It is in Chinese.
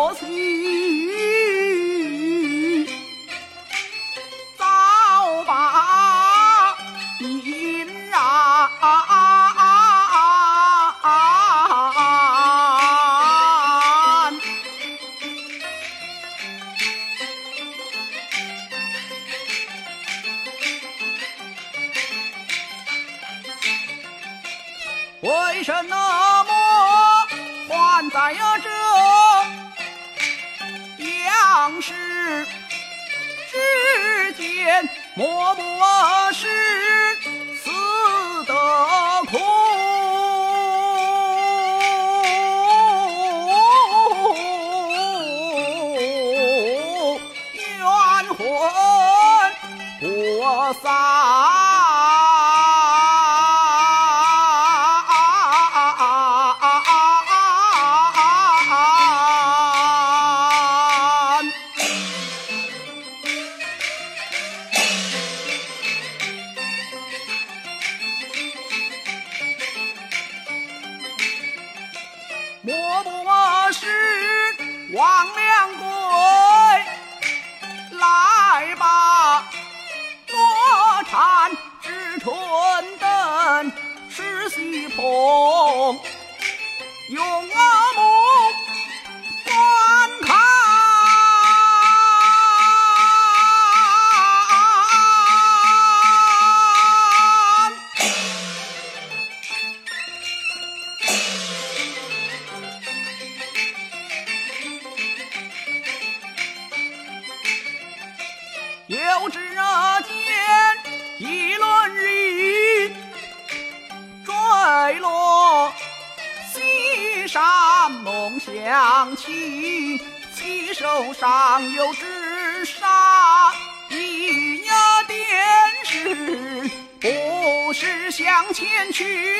我心早把银啊为什么还在呀这样式之间？莫不是死得苦？冤魂不散莫不是王良贵来吧？我缠知春灯是喜棚，用我只见一轮日坠落西山梦响起，西手上有纸纱，一呀电视不是向前去。